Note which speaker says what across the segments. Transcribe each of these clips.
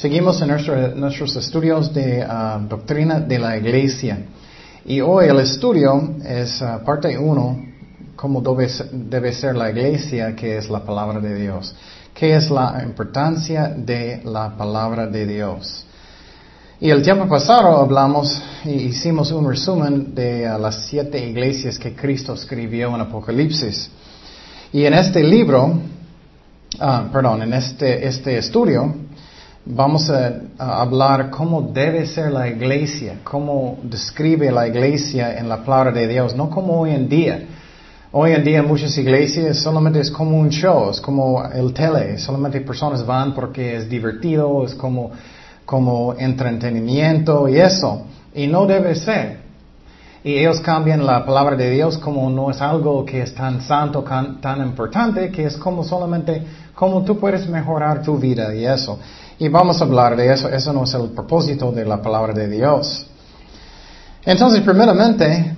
Speaker 1: Seguimos en nuestros estudios de ah, doctrina de la iglesia. Y hoy el estudio es ah, parte 1, cómo debe, ser la iglesia, que es la palabra de Dios. ¿Qué es la importancia de la palabra de Dios? Y el tiempo pasado hablamos y hicimos un resumen de ah, las siete iglesias que Cristo escribió en Apocalipsis. Y en este libro, perdón, en este, este estudio, vamos a, hablar cómo debe ser la iglesia, cómo describe la iglesia en la palabra de Dios, no como hoy en día. Hoy en día muchas iglesias solamente es como un show, es como el tele, solamente personas van porque es divertido, es como, como entretenimiento y eso. Y no debe ser. Y ellos cambian la palabra de Dios como no es algo que es tan santo, tan importante, que es como solamente cómo tú puedes mejorar tu vida y eso. Y vamos a hablar de eso. Eso no es el propósito de la palabra de Dios. Entonces, primeramente,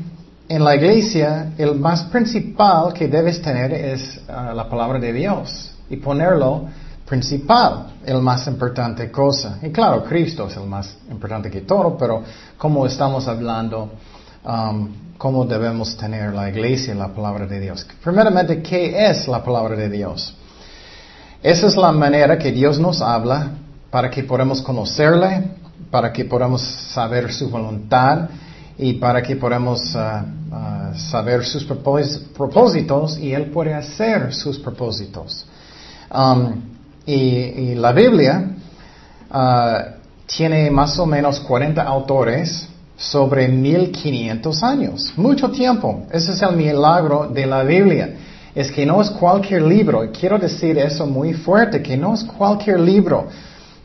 Speaker 1: en la iglesia, el más principal que debes tener es ah, la palabra de Dios y ponerlo principal, el más importante cosa. Y claro, Cristo es el más importante que todo, pero como estamos hablando, um, cómo debemos tener la iglesia, la palabra de Dios. Primeramente, ¿qué es la palabra de Dios? Esa es la manera que Dios nos habla para que podamos conocerle, para que podamos saber su voluntad y para que podamos ah, ah, saber sus propósitos y Él puede hacer sus propósitos. Um, y, la Biblia ah, tiene más o menos 40 autores sobre 1500 años, mucho tiempo. Ese es el milagro de la Biblia. Es que no es cualquier libro, quiero decir eso muy fuerte, que no es cualquier libro.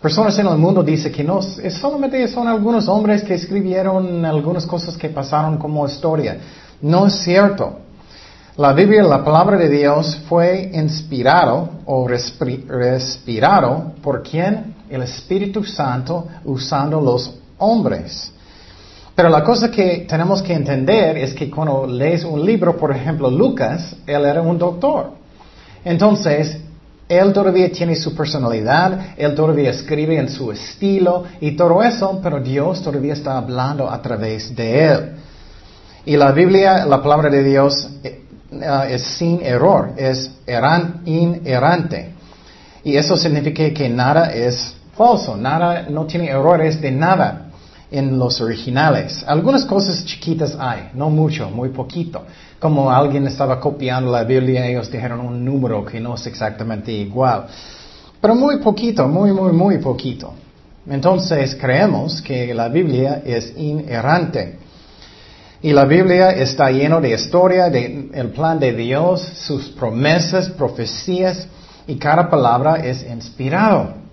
Speaker 1: Personas en el mundo dicen que no, es solamente son algunos hombres que escribieron algunas cosas que pasaron como historia. No es cierto. La Biblia, la palabra de Dios, fue inspirado o respirado por quien? El Espíritu Santo usando los hombres. Pero la cosa que tenemos que entender es que cuando lees un libro, por ejemplo, Lucas, él era un doctor. Entonces, él todavía tiene su personalidad, Él todavía escribe en su estilo y todo eso, pero Dios todavía está hablando a través de Él. Y la Biblia, la palabra de Dios, eh, eh, es sin error, es inerrante. Y eso significa que nada es falso, nada, no tiene errores de nada en los originales. Algunas cosas chiquitas hay, no mucho, muy poquito. Como alguien estaba copiando la Biblia, ellos dijeron un número que no es exactamente igual. Pero muy poquito, muy, muy, muy poquito. Entonces creemos que la Biblia es inerrante. Y la Biblia está lleno de historia, del el plan de Dios, sus promesas, profecías, y cada palabra es inspirado.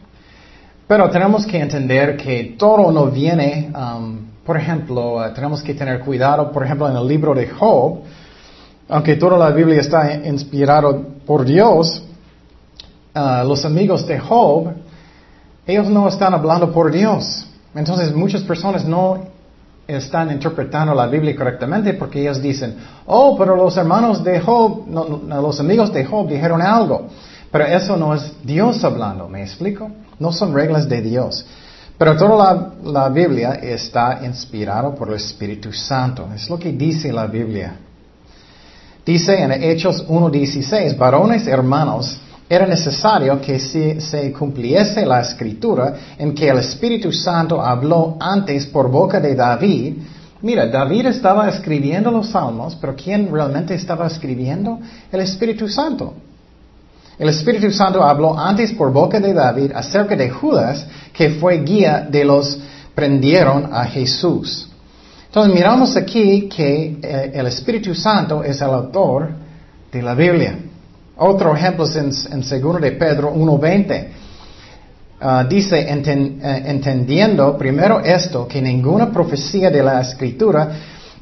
Speaker 1: Pero tenemos que entender que todo no viene, um, por ejemplo, eh, tenemos que tener cuidado, por ejemplo, en el libro de Job, aunque toda la Biblia está inspirada por Dios, uh, los amigos de Job, ellos no están hablando por Dios. Entonces muchas personas no están interpretando la Biblia correctamente porque ellos dicen, oh, pero los hermanos de Job, los amigos de Job dijeron algo. Pero eso no es Dios hablando, ¿me explico? No son reglas de Dios. Pero toda la, Biblia está inspirada por el Espíritu Santo. Es lo que dice la Biblia. Dice en Hechos 1.16, varones hermanos, era necesario que se, cumpliese la escritura en que el Espíritu Santo habló antes por boca de David. Mira, David estaba escribiendo los salmos, pero ¿quién realmente estaba escribiendo? El Espíritu Santo. El Espíritu Santo habló antes por boca de David acerca de Judas, que fue guía de los prendieron a Jesús. Entonces miramos aquí que eh, el Espíritu Santo es el autor de la Biblia. Otro ejemplo es en, 2 de Pedro 1.20. Ah, dice, eh, entendiendo primero esto, que ninguna profecía de la Escritura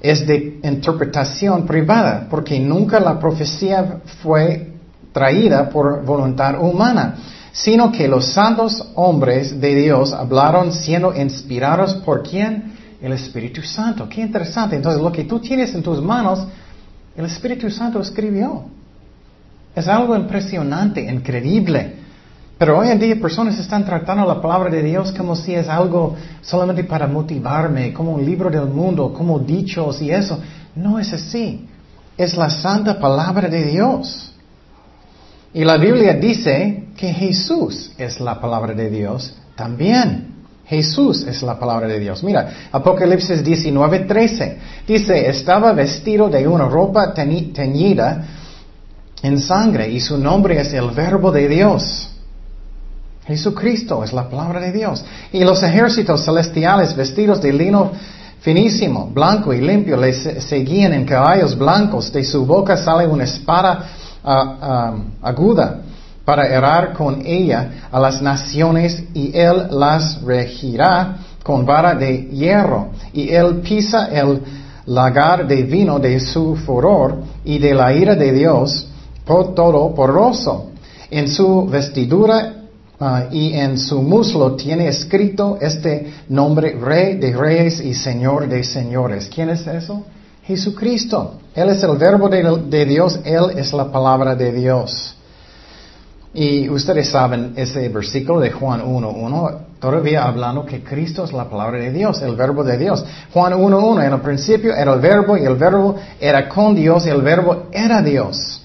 Speaker 1: es de interpretación privada, porque nunca la profecía fue traída por voluntad humana, sino que los santos hombres de Dios hablaron siendo inspirados por quién? El Espíritu Santo. Qué interesante. Entonces, lo que tú tienes en tus manos, el Espíritu Santo escribió. Es algo impresionante, increíble. Pero hoy en día personas están tratando la palabra de Dios como si es algo solamente para motivarme, como un libro del mundo, como dichos y eso. No es así. Es la santa palabra de Dios. Y la Biblia dice que Jesús es la palabra de Dios también. Jesús es la palabra de Dios. Mira, Apocalipsis 19:13 dice, estaba vestido de una ropa teñida en sangre y su nombre es el verbo de Dios. Jesucristo es la palabra de Dios. Y los ejércitos celestiales vestidos de lino finísimo, blanco y limpio, le seguían en caballos blancos. De su boca sale una espada ah, aguda para herar con ella a las naciones y él las regirá con vara de hierro. Y él pisa el lagar de vino de su furor y de la ira de Dios por todo poroso. En su vestidura Ah, y en su muslo tiene escrito este nombre, Rey de Reyes y Señor de Señores. ¿Quién es eso? Jesucristo. Él es el verbo de, Dios, Él es la palabra de Dios. Y ustedes saben ese versículo de Juan 1.1, todavía hablando que Cristo es la palabra de Dios, el verbo de Dios. Juan 1.1, en el principio era el verbo y el verbo era con Dios y el verbo era Dios.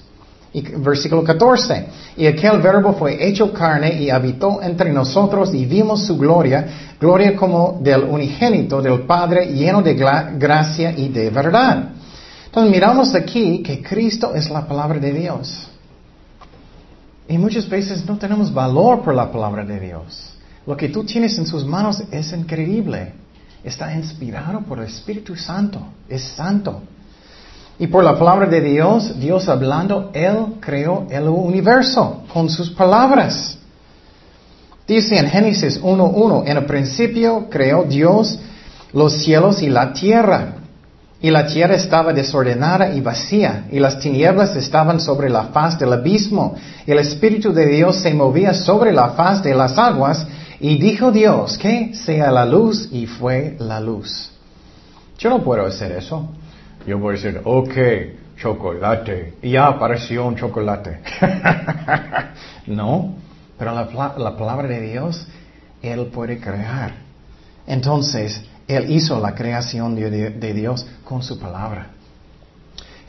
Speaker 1: Versículo 14. Y aquel verbo fue hecho carne y habitó entre nosotros y vimos su gloria, gloria como del unigénito del Padre, lleno de gracia y de verdad. Miramos aquí que Cristo es la palabra de Dios. Y muchas veces no tenemos valor por la palabra de Dios. Lo que tú tienes en sus manos es increíble. Está inspirado por el Espíritu Santo. Es santo. Y por la palabra de Dios, Dios hablando, Él creó el universo con sus palabras. Dice en Génesis 1.1, en el principio creó Dios los cielos y la tierra. Y la tierra estaba desordenada y vacía, y las tinieblas estaban sobre la faz del abismo. Y el Espíritu de Dios se movía sobre la faz de las aguas, y dijo Dios, que sea la luz, y fue la luz. Yo no puedo hacer eso. Yo voy a decir, ok, chocolate. Y ya apareció un chocolate. no, pero la, la, palabra de Dios, Él puede crear. Entonces, Él hizo la creación de, Dios con su palabra.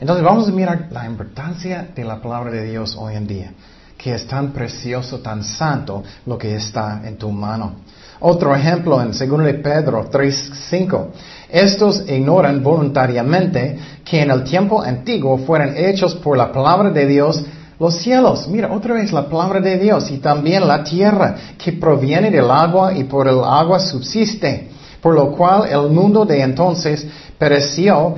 Speaker 1: Entonces vamos a mirar la importancia de la palabra de Dios hoy en día, que es tan precioso, tan santo lo que está en tu mano. Otro ejemplo en 2 de Pedro 3.5. Estos ignoran voluntariamente que en el tiempo antiguo fueron hechos por la palabra de Dios los cielos. Mira, otra vez la palabra de Dios y también la tierra que proviene del agua y por el agua subsiste. Por lo cual el mundo de entonces pereció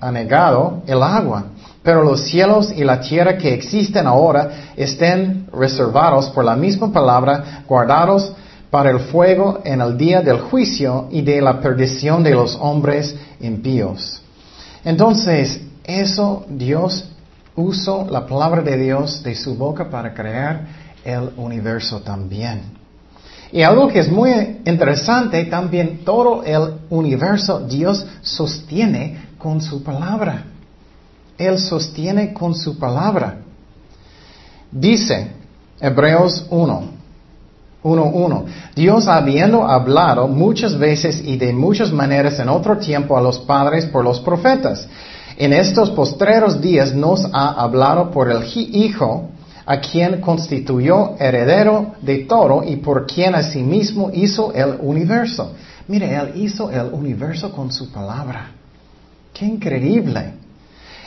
Speaker 1: anegado el agua. Pero los cielos y la tierra que existen ahora estén reservados por la misma palabra, guardados para el fuego en el día del juicio y de la perdición de los hombres impíos. Entonces, eso Dios usó la palabra de Dios de su boca para crear el universo también. Y algo que es muy interesante, también todo el universo Dios sostiene con su palabra. Él sostiene con su palabra. Dice Hebreos 1, 1.1. Dios habiendo hablado muchas veces y de muchas maneras en otro tiempo a los padres por los profetas, en estos postreros días nos ha hablado por el Hijo, a quien constituyó heredero de todo y por quien asimismo hizo el universo. Mire, Él hizo el universo con su palabra. ¡Qué increíble!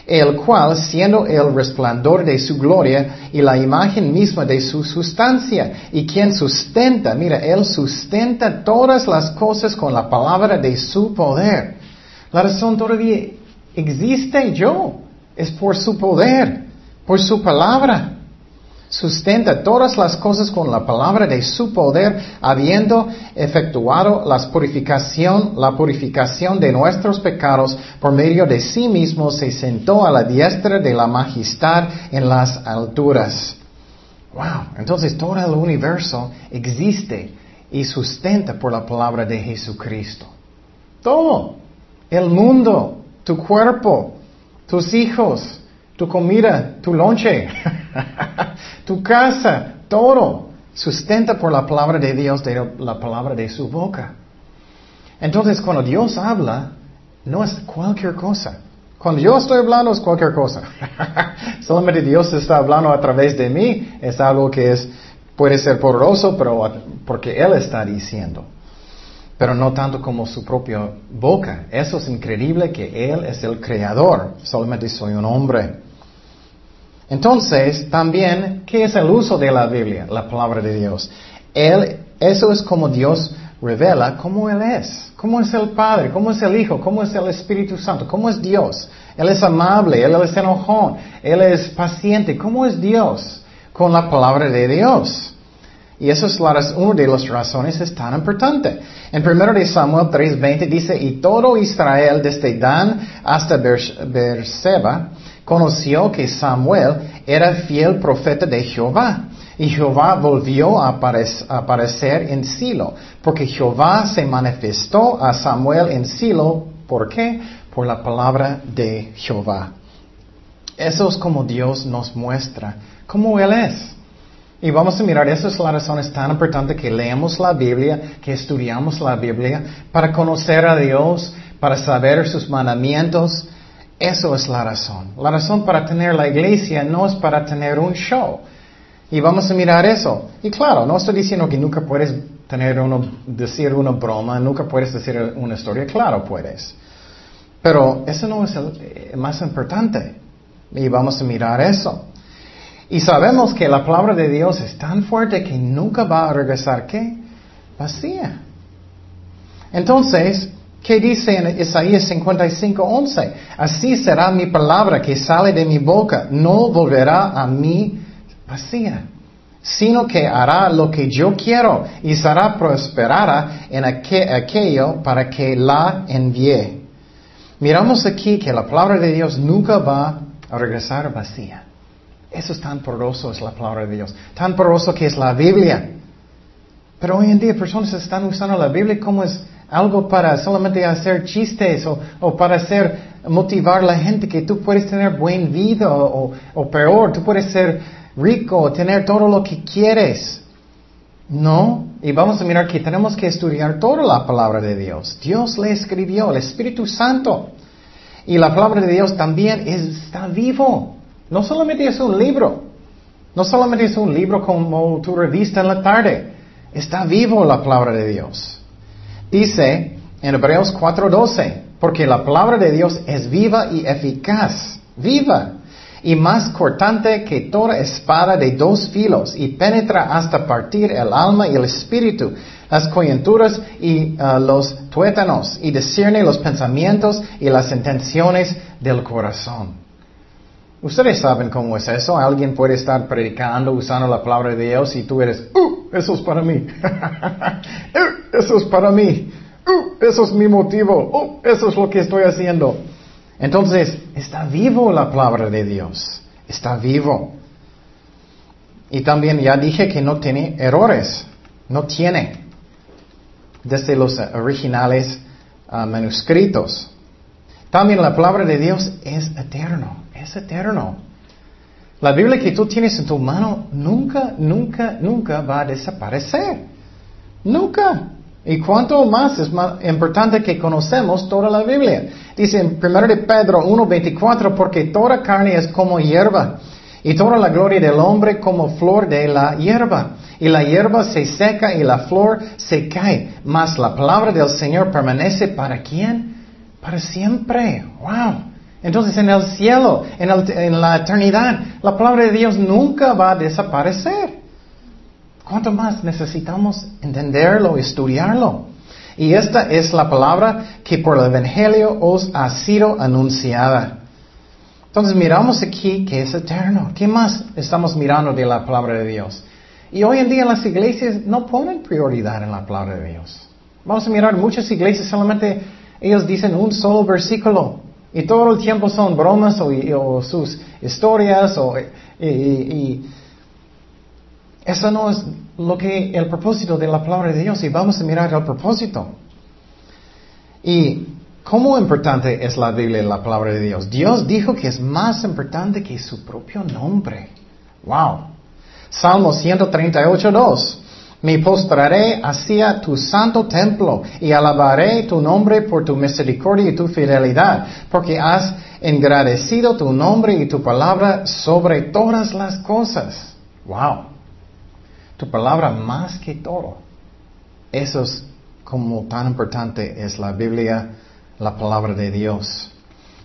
Speaker 1: el cual, siendo el resplandor de su gloria y la imagen misma de su sustancia, y quien sustenta, mira, Él sustenta todas las cosas con la palabra de su poder. La razón todavía existe yo, es por su poder, por su palabra sustenta todas las cosas con la palabra de su poder, habiendo efectuado la purificación, la purificación de nuestros pecados por medio de sí mismo, se sentó a la diestra de la majestad en las alturas. Wow, entonces todo el universo existe y sustenta por la palabra de Jesucristo. Todo, el mundo, tu cuerpo, tus hijos, tu comida, tu lonche, tu casa, todo sustenta por la palabra de Dios, la palabra de su boca. Entonces, cuando Dios habla, no es cualquier cosa. Cuando yo estoy hablando es cualquier cosa. Solamente Dios está hablando a través de mí, es algo que es, puede ser poderoso, pero porque Él está diciendo. Pero no tanto como su propia boca. Eso es increíble que Él es el creador. Solamente soy un hombre. Entonces, también, ¿qué es el uso de la Biblia? La palabra de Dios. Él, eso es como Dios revela cómo Él es, cómo es el Padre, cómo es el Hijo, cómo es el Espíritu Santo, cómo es Dios. Él es amable, Él es enojón, Él es paciente, cómo es Dios con la palabra de Dios. Y eso es una de las razones es tan importante. En 1 de Samuel 3:20 dice, y todo Israel desde Dan hasta Beerseba conoció que Samuel era fiel profeta de Jehová. Y Jehová volvió a aparecer en Silo, porque Jehová se manifestó a Samuel en Silo. ¿Por qué? Por la palabra de Jehová. Eso es como Dios nos muestra cómo Él es. Y vamos a mirar, esa es la razón, tan importante que leamos la Biblia, que estudiamos la Biblia, para conocer a Dios, para saber sus mandamientos. Eso es la razón. La razón para tener la iglesia no es para tener un show. Y vamos a mirar eso. Y claro, no estoy diciendo que nunca puedes tener uno, decir una broma, nunca puedes decir una historia. Claro, puedes. Pero eso no es el eh, más importante. Y vamos a mirar eso. Y sabemos que la palabra de Dios es tan fuerte que nunca va a regresar, ¿qué? Vacía. Entonces, ¿qué dice en Isaías 55, 11? Así será mi palabra que sale de mi boca, no volverá a mí vacía, sino que hará lo que yo quiero y será prosperada en aquello para que la envíe. Miramos aquí que la palabra de Dios nunca va a regresar vacía. Eso es tan poderoso, es la palabra de Dios. Tan poderoso que es la Biblia. Pero hoy en día personas están usando la Biblia como es algo para solamente hacer chistes o, para hacer motivar a la gente que tú puedes tener buen vida o, o peor, tú puedes ser rico, tener todo lo que quieres. No, y vamos a mirar que tenemos que estudiar toda la palabra de Dios. Dios le escribió, el Espíritu Santo. Y la palabra de Dios también está vivo. No solamente es un libro. No solamente es un libro como tu revista en la tarde. Está vivo la palabra de Dios. Dice en Hebreos 4:12, porque la palabra de Dios es viva y eficaz. Viva y más cortante que toda espada de dos filos, y penetra hasta partir el alma y el espíritu, las coyunturas y uh, los tuétanos, y discierne los pensamientos y las intenciones del corazón. Ustedes saben cómo es eso. Alguien puede estar predicando usando la palabra de Dios y tú eres, uh, eso es para mí. uh, eso es para mí. Uh, eso es mi motivo. Uh, eso es lo que estoy haciendo. Entonces, está vivo la palabra de Dios. Está vivo. Y también ya dije que no tiene errores. No tiene. Desde los originales ah, manuscritos. También la palabra de Dios es eterno. Es eterno. La Biblia que tú tienes en tu mano nunca, nunca, nunca va a desaparecer. Nunca. Y cuanto más es importante que conocemos toda la Biblia. Dice en 1 de Pedro 1.24, porque toda carne es como hierba, y toda la gloria del hombre como flor de la hierba. Y la hierba se seca y la flor se cae, mas la palabra del Señor permanece para quién? Para siempre. Wow. Entonces en el cielo, en, la eternidad, la palabra de Dios nunca va a desaparecer. ¿Cuánto más necesitamos entenderlo, estudiarlo? Y esta es la palabra que por el Evangelio os ha sido anunciada. Entonces miramos aquí que es eterno. ¿Qué más estamos mirando de la palabra de Dios? Y hoy en día las iglesias no ponen prioridad en la palabra de Dios. Vamos a mirar muchas iglesias solamente ellos dicen un solo versículo y todo el tiempo son bromas o, sus historias o, y eso no es lo que el propósito de la palabra de Dios y vamos a mirar el propósito. Y cómo importante es la Biblia y la palabra de Dios. Dios dijo que es más importante que su propio nombre. Wow. Salmo 138, 2. Me postraré hacia tu santo templo y alabaré tu nombre por tu misericordia y tu fidelidad, porque has engrandecido tu nombre y tu palabra sobre todas las cosas. Wow. Tu palabra más que todo. Eso es como tan importante es la Biblia, la palabra de Dios.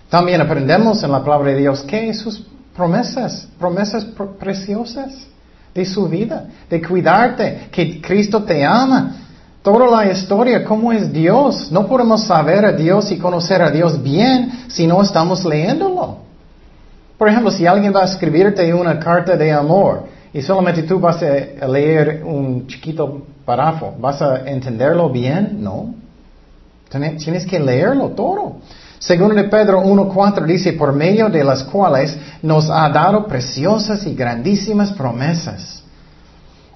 Speaker 1: También aprendemos en la palabra de Dios que sus promesas, promesas preciosas de su vida, de cuidarte, que Cristo te ama. Toda la historia, cómo es Dios. No podemos saber a Dios y conocer a Dios bien si no estamos leyéndolo. Por ejemplo, si alguien va a escribirte una carta de amor y solamente tú vas a leer un chiquito párrafo, ¿vas a entenderlo bien? No. Tienes que leerlo todo. Segundo de Pedro 1.4 dice, por medio de las cuales nos ha dado preciosas y grandísimas promesas,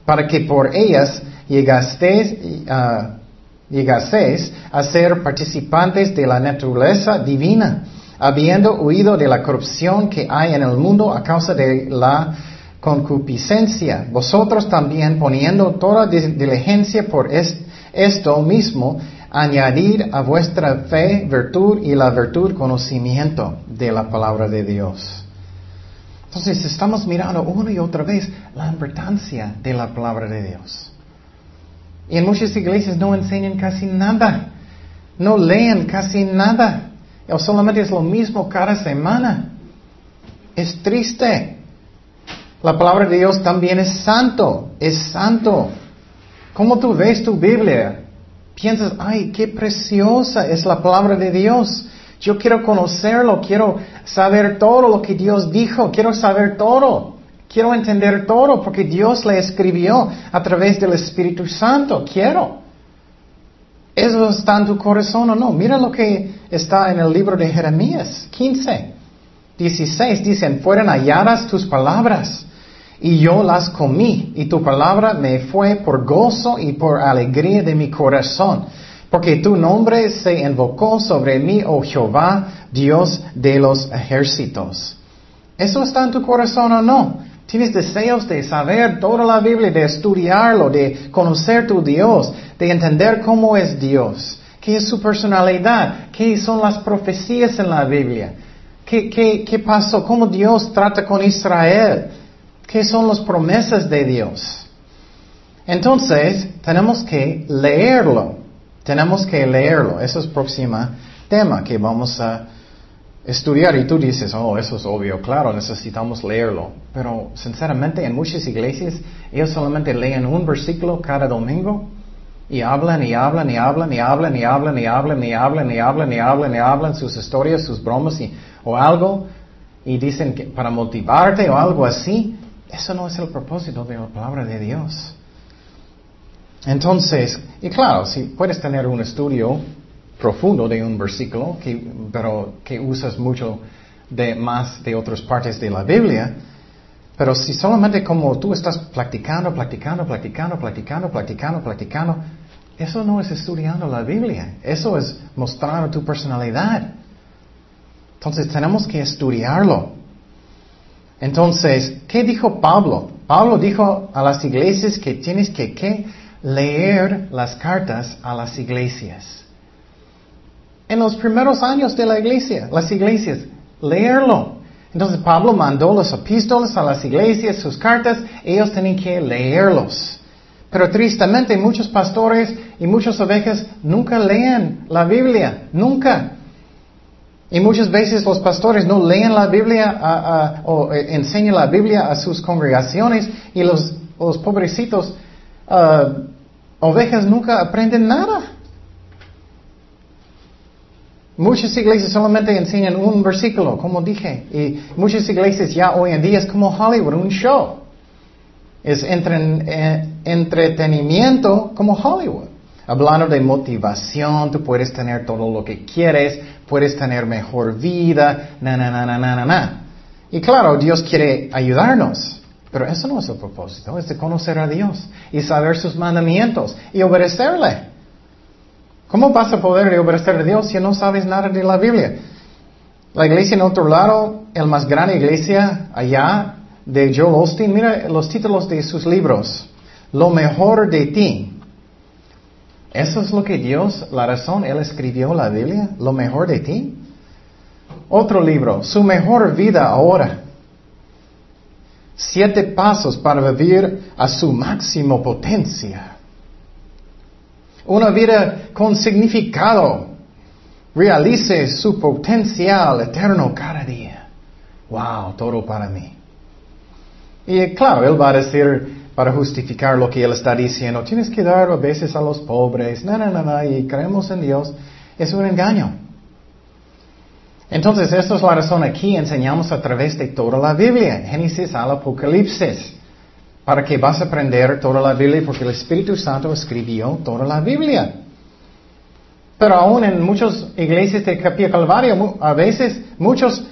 Speaker 1: para que por ellas llegasteis, uh, llegaseis a ser participantes de la naturaleza divina, habiendo huido de la corrupción que hay en el mundo a causa de la concupiscencia. Vosotros también poniendo toda diligencia por esto mismo, añadir a vuestra fe virtud y la virtud conocimiento de la palabra de Dios. Entonces estamos mirando una y otra vez la importancia de la palabra de Dios. Y en muchas iglesias no enseñan casi nada, no leen casi nada, o solamente es lo mismo cada semana. Es triste. La palabra de Dios también es santo, es santo. ¿Cómo tú ves tu Biblia? Piensas, ay, qué preciosa es la palabra de Dios. Yo quiero conocerlo, quiero saber todo lo que Dios dijo, quiero saber todo, quiero entender todo porque Dios le escribió a través del Espíritu Santo, quiero. ¿Eso está en tu corazón o no? Mira lo que está en el libro de Jeremías 15, 16, dicen, fueron halladas tus palabras y yo las comí, y tu palabra me fue por gozo y por alegría de mi corazón, porque tu nombre se invocó sobre mí, oh Jehová, Dios de los ejércitos. ¿Eso está en tu corazón o no? Tienes deseos de saber toda la Biblia, de estudiarlo, de conocer tu Dios, de entender cómo es Dios, qué es su personalidad, qué son las profecías en la Biblia, qué, qué, qué pasó, cómo Dios trata con Israel. ¿Qué son las promesas de Dios? Entonces, tenemos que leerlo. Tenemos que leerlo. Eso es el próximo tema que vamos a estudiar. Y tú dices, oh, eso es obvio, claro, necesitamos leerlo. Pero, sinceramente, en muchas iglesias, ellos solamente leen un versículo cada domingo y hablan y hablan y hablan y hablan y hablan y hablan y hablan y hablan y hablan y hablan sus historias, sus bromas o algo. Y dicen que para motivarte o algo así. Eso no es el propósito de la palabra de Dios. Entonces, y claro, si puedes tener un estudio profundo de un versículo, pero que usas mucho de más de otras partes de la Biblia, pero si solamente como tú estás practicando, practicando, practicando, practicando, practicando, practicando, eso no es estudiando la Biblia, eso es mostrar tu personalidad. Entonces tenemos que estudiarlo. Entonces, ¿qué dijo Pablo? Pablo dijo a las iglesias que tienes que leer las cartas a las iglesias. En los primeros años de la iglesia, las iglesias, leerlo. Entonces Pablo mandó los epístolas a las iglesias, sus cartas, ellos tenían que leerlos. Pero tristemente muchos pastores y muchas ovejas nunca leen la Biblia, nunca. Y muchas veces los pastores no leen la Biblia o eh, enseñan la Biblia a sus congregaciones y los, pobrecitos ah, ovejas nunca aprenden nada. Muchas iglesias solamente enseñan un versículo, como dije, y muchas iglesias ya hoy en día es como Hollywood, un show. Es eh, entretenimiento como Hollywood. Hablando de motivación, tú puedes tener todo lo que quieres, puedes tener mejor vida, na, na, na, na, na, na. Y claro, Dios quiere ayudarnos, pero eso no es el propósito, es de conocer a Dios y saber sus mandamientos y obedecerle. ¿Cómo vas a poder obedecer a Dios si no sabes nada de la Biblia? La iglesia en otro lado, el más grande iglesia allá, de Joel Osteen, mira los títulos de sus libros. Lo mejor de ti. Eso es lo que Dios, la razón, Él escribió la Biblia, lo mejor de ti. Otro libro, su mejor vida ahora. Siete pasos para vivir a su máximo potencia. Una vida con significado. Realice su potencial eterno cada día. Wow, todo para mí. Y claro, Él va a decir, para justificar lo que Él está diciendo, tienes que dar a veces a los pobres, no, no, no, y creemos en Dios. Es un engaño. Entonces, esta es la razón aquí, enseñamos a través de toda la Biblia, Génesis al Apocalipsis, para que vas a aprender toda la Biblia, porque el Espíritu Santo escribió toda la Biblia. Pero aún en muchas iglesias de Capilla Calvario, a veces muchos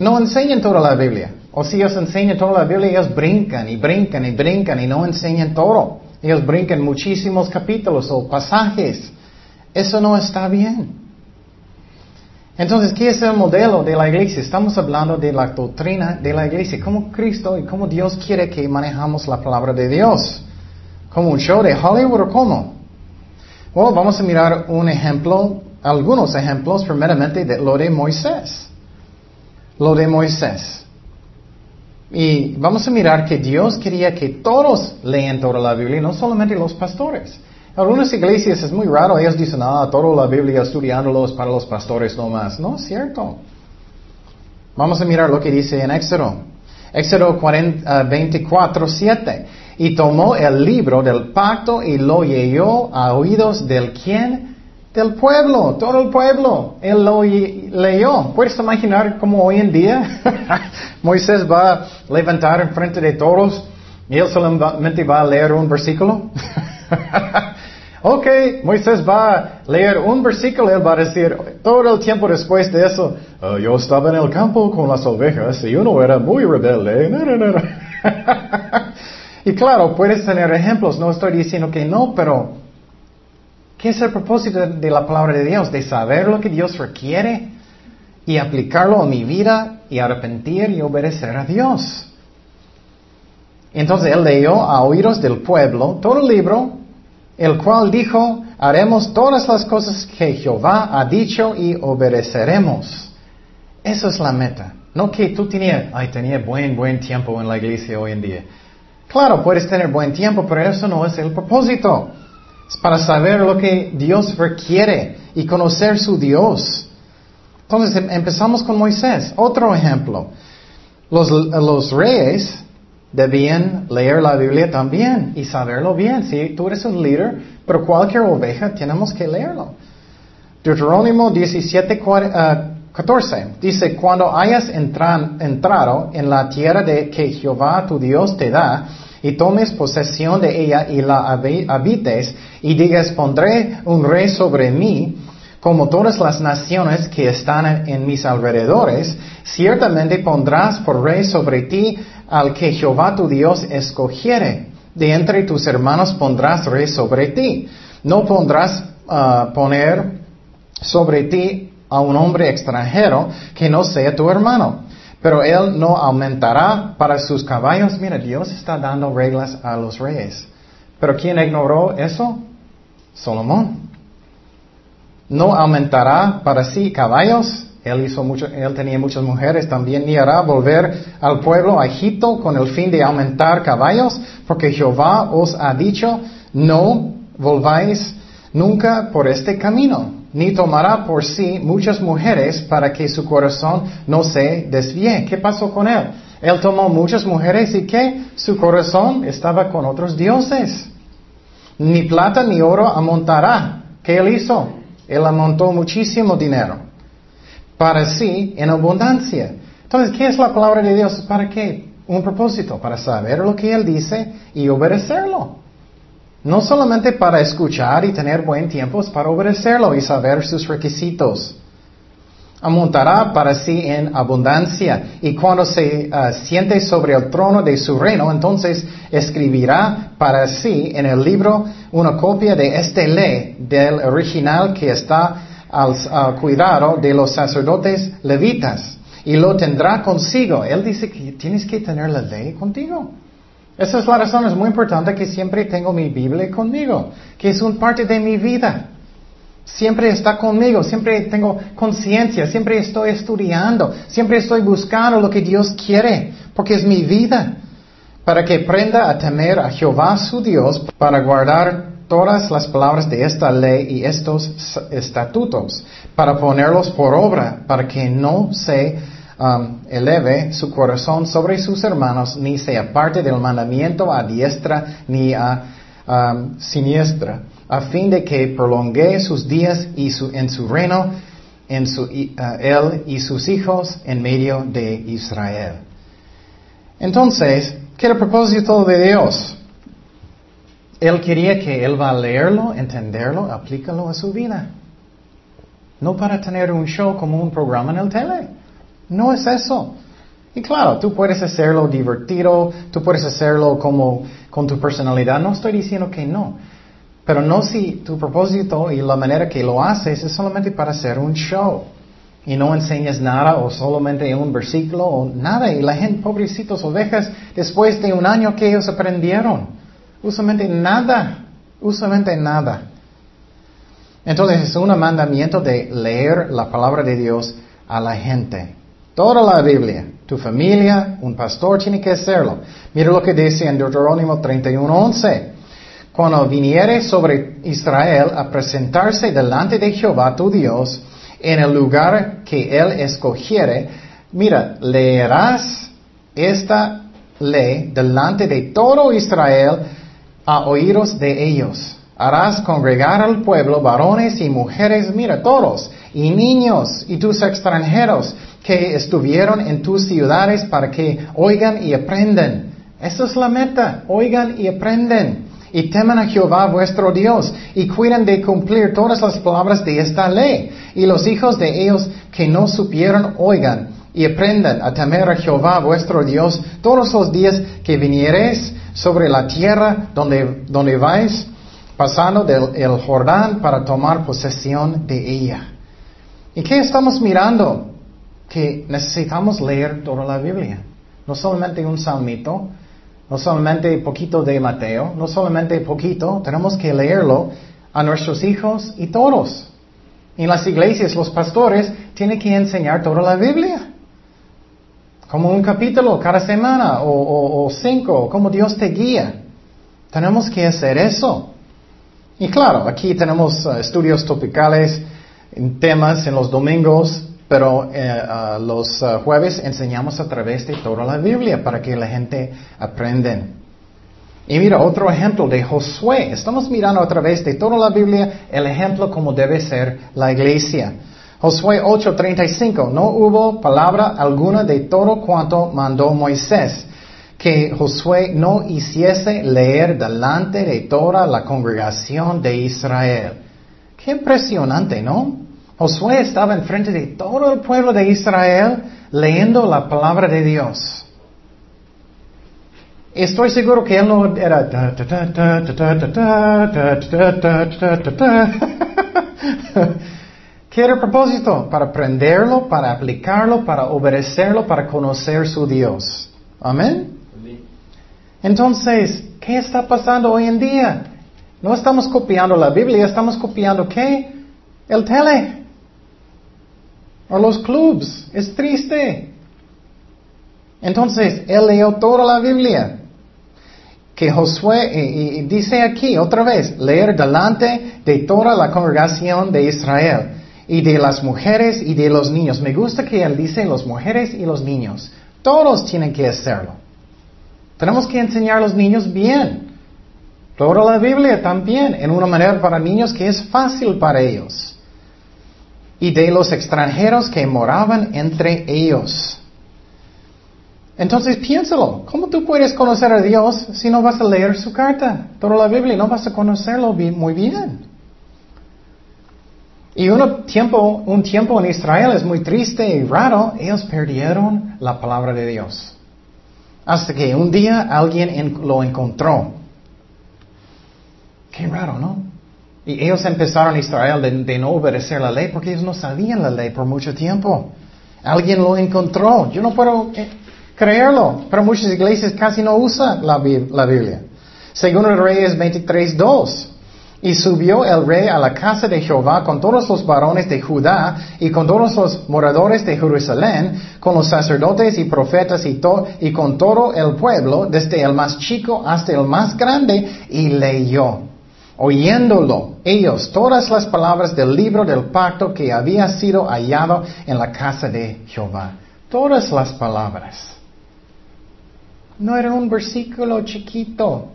Speaker 1: no enseñan toda la Biblia. O si ellos enseñan toda la Biblia, ellos brincan y brincan y brincan y no enseñan todo. Ellos brincan muchísimos capítulos o pasajes. Eso no está bien. Entonces, ¿qué es el modelo de la iglesia? Estamos hablando de la doctrina de la iglesia, cómo Cristo y cómo Dios quiere que manejamos la palabra de Dios. ¿Como un show de Hollywood o cómo? Bueno, vamos a mirar un ejemplo, algunos ejemplos, primeramente de lo de Moisés. Lo de Moisés. Y vamos a mirar que Dios quería que todos lean toda la Biblia, no solamente los pastores. Algunas iglesias es muy raro, ellos dicen, ah, toda la Biblia estudiándolos para los pastores no más. No es cierto. Vamos a mirar lo que dice en Éxodo. Éxodo 24, 7. Y tomó el libro del pacto y lo leyó a oídos del quién? Del pueblo, todo el pueblo. Él lo leyó. ¿Puedes imaginar cómo hoy en día Moisés va a levantar en frente de todos y él solamente va a leer un versículo? Ok, Moisés va a leer un versículo, él va a decir, todo el tiempo después de eso, oh, yo estaba en el campo con las ovejas y uno era muy rebelde. y claro, puedes tener ejemplos, no estoy diciendo que no, pero ¿qué es el propósito de la palabra de Dios? De saber lo que Dios requiere y aplicarlo a mi vida y arrepentir y obedecer a Dios. Entonces él leyó a oídos del pueblo todo el libro el cual dijo, haremos todas las cosas que Jehová ha dicho y obedeceremos. Esa es la meta. No que tú tenías, ay, tenía buen, buen tiempo en la iglesia hoy en día. Claro, puedes tener buen tiempo, pero eso no es el propósito. Es para saber lo que Dios requiere y conocer su Dios. Entonces em, empezamos con Moisés. Otro ejemplo. Los, los reyes debían leer la Biblia también y saberlo bien. Si tú eres un líder, pero cualquier oveja tenemos que leerlo. Deuterónimo 17, 14 eh, dice, cuando hayas entrado en la tierra de que Jehová tu Dios te da, y tomes posesión de ella y la habites, y digas, pondré un rey sobre mí, como todas las naciones que están en mis alrededores, ciertamente pondrás por rey sobre ti al que Jehová tu Dios escogiere. De entre tus hermanos pondrás rey sobre ti. No pondrás ah, poner sobre ti a un hombre extranjero que no sea tu hermano. Pero él no aumentará para sus caballos. Mira, Dios está dando reglas a los reyes. Pero ¿quién ignoró eso? Salomón. No aumentará para sí caballos él, hizo mucho, él tenía muchas mujeres, también ni hará volver al pueblo a Egipto con el fin de aumentar caballos, porque Jehová os ha dicho, no volváis nunca por este camino, ni tomará por sí muchas mujeres para que su corazón no se desvíe. ¿Qué pasó con él? Él tomó muchas mujeres y que su corazón estaba con otros dioses. Ni plata ni oro amontará. ¿Qué él hizo? Él amontó muchísimo dinero para sí en abundancia. Entonces, ¿qué es la palabra de Dios? ¿Para qué? Un propósito, para saber lo que Él dice y obedecerlo. No solamente para escuchar y tener buen tiempo, es para obedecerlo y saber sus requisitos. Amontará para sí en abundancia y cuando se uh, siente sobre el trono de su reino, entonces escribirá para sí en el libro una copia de este ley del original que está al, cuidado de los sacerdotes levitas. y lo tendrá consigo. Él dice que tienes que tener la ley contigo. Esa es la razón, es muy importante que siempre tengo mi Biblia conmigo, que es una parte de mi vida. Siempre está conmigo, siempre tengo conciencia, siempre estoy estudiando, siempre estoy buscando lo que Dios quiere, porque es mi vida. Para que aprenda a temer a Jehová su Dios, para guardar todas las palabras de esta ley y estos estatutos, para ponerlos por obra, para que no se um, eleve su corazón sobre sus hermanos, ni se aparte del mandamiento a diestra ni a um, siniestra a fin de que prolongue sus días y su, en su reino, en su, uh, él y sus hijos en medio de Israel. Entonces, ¿qué era el propósito de Dios? Él quería que él va a leerlo, entenderlo, aplícalo a su vida. No para tener un show como un programa en el tele. No es eso. Y claro, tú puedes hacerlo divertido, tú puedes hacerlo como con tu personalidad. No estoy diciendo que no. Pero no si tu propósito y la manera que lo haces es solamente para hacer un show y no enseñas nada o solamente un versículo o nada. Y la gente, pobrecitos ovejas, después de un año que ellos aprendieron, usualmente nada, usualmente nada. Entonces es un mandamiento de leer la palabra de Dios a la gente. Toda la Biblia, tu familia, un pastor tiene que hacerlo. Mira lo que dice en Deuterónimo 31.11 cuando viniere sobre Israel a presentarse delante de Jehová tu Dios en el lugar que él escogiere, mira, leerás esta ley delante de todo Israel a oíros de ellos. Harás congregar al pueblo, varones y mujeres, mira, todos, y niños y tus extranjeros que estuvieron en tus ciudades para que oigan y aprendan. Esa es la meta, oigan y aprendan y teman a Jehová vuestro Dios y cuiden de cumplir todas las palabras de esta ley. Y los hijos de ellos que no supieron oigan y aprendan a temer a Jehová vuestro Dios todos los días que viniereis sobre la tierra donde, donde vais pasando del el Jordán para tomar posesión de ella. ¿Y qué estamos mirando? Que necesitamos leer toda la Biblia. No solamente un salmito, no solamente poquito de Mateo, no solamente poquito, tenemos que leerlo a nuestros hijos y todos. En las iglesias los pastores tienen que enseñar toda la Biblia. Como un capítulo cada semana o, cinco, como Dios te guía. Tenemos que hacer eso. Y claro, aquí tenemos uh, estudios tropicales, temas en los domingos, pero eh, los eh, jueves enseñamos a través de toda la Biblia para que la gente aprenda. Y mira, otro ejemplo de Josué. Estamos mirando a través de toda la Biblia el ejemplo como debe ser la iglesia. Josué 8:35. No hubo palabra alguna de todo cuanto mandó Moisés que Josué no hiciese leer delante de toda la congregación de Israel. Qué impresionante, ¿no? Josué estaba enfrente de todo el pueblo de Israel leyendo la palabra de Dios. Estoy seguro que él no era... ¿Qué era el propósito? Para aprenderlo, para aplicarlo, para obedecerlo, para conocer su Dios. Amén. Entonces, ¿qué está pasando hoy en día? No estamos copiando la Biblia, estamos copiando qué? El tele o los clubs. Es triste. Entonces, él leyó toda la Biblia. Que Josué, dice aquí otra vez, leer delante de toda la congregación de Israel y de las mujeres y de los niños. Me gusta que él dice las mujeres y los niños. Todos tienen que hacerlo. Tenemos que enseñar a los niños bien. Toda la Biblia también, en una manera para niños que es fácil para ellos y de los extranjeros que moraban entre ellos. Entonces piénsalo, ¿cómo tú puedes conocer a Dios si no vas a leer su carta, toda la Biblia, no vas a conocerlo muy bien? Y un tiempo, un tiempo en Israel es muy triste y raro, ellos perdieron la palabra de Dios. Hasta que un día alguien lo encontró. Qué raro, ¿no? Y ellos empezaron en Israel de, no obedecer la ley porque ellos no sabían la ley por mucho tiempo. Alguien lo encontró. Yo no puedo eh, creerlo, pero muchas iglesias casi no usan la, la Biblia. Según el Reyes 23.2. Y subió el rey a la casa de Jehová con todos los varones de Judá y con todos los moradores de Jerusalén, con los sacerdotes y profetas y, y con todo el pueblo, desde el más chico hasta el más grande, y leyó, oyéndolo ellos todas las palabras del libro del pacto que había sido hallado en la casa de Jehová. Todas las palabras. No era un versículo chiquito,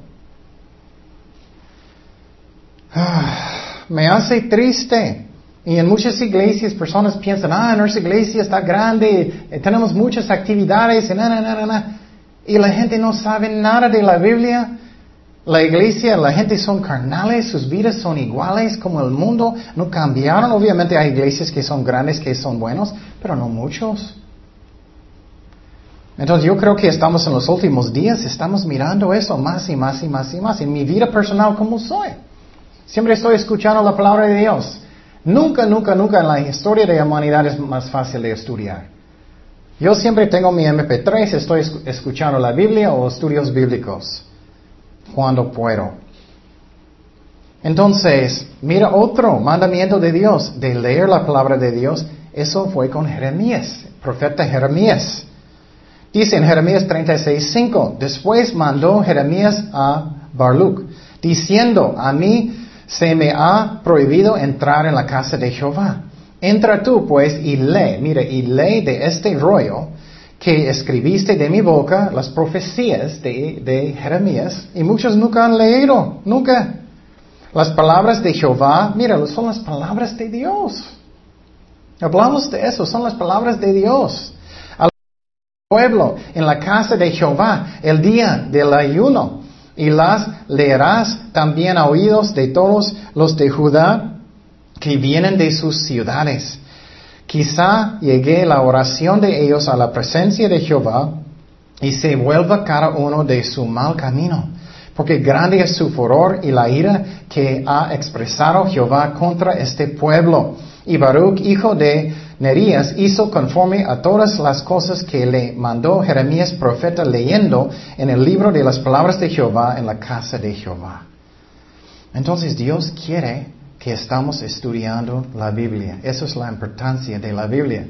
Speaker 1: Ah, me hace triste. Y en muchas iglesias personas piensan, ah, nuestra iglesia está grande, eh, tenemos muchas actividades, y, y la gente no sabe nada de la Biblia. La iglesia, la gente son carnales, sus vidas son iguales como el mundo, no cambiaron. Obviamente hay iglesias que son grandes, que son buenos, pero no muchos. Entonces yo creo que estamos en los últimos días, estamos mirando eso más y más y más y más. En mi vida personal, ¿cómo soy? Siempre estoy escuchando la palabra de Dios. Nunca, nunca, nunca en la historia de la humanidad es más fácil de estudiar. Yo siempre tengo mi MP3, estoy escuchando la Biblia o estudios bíblicos cuando puedo. Entonces, mira otro mandamiento de Dios, de leer la palabra de Dios. Eso fue con Jeremías, profeta Jeremías. Dice en Jeremías 36:5, después mandó Jeremías a Baruch, diciendo, a mí se me ha prohibido entrar en la casa de Jehová. Entra tú pues y lee, mire, y lee de este rollo que escribiste de mi boca las profecías de, de Jeremías, y muchos nunca han leído, nunca. Las palabras de Jehová, mira, son las palabras de Dios. Hablamos de eso, son las palabras de Dios. Al pueblo en la casa de Jehová, el día del ayuno, y las leerás también a oídos de todos los de Judá que vienen de sus ciudades. Quizá llegue la oración de ellos a la presencia de Jehová y se vuelva cada uno de su mal camino, porque grande es su furor y la ira que ha expresado Jehová contra este pueblo. Y Baruch, hijo de Nerías hizo conforme a todas las cosas que le mandó Jeremías profeta leyendo en el libro de las palabras de Jehová en la casa de Jehová. Entonces Dios quiere que estamos estudiando la Biblia. Esa es la importancia de la Biblia.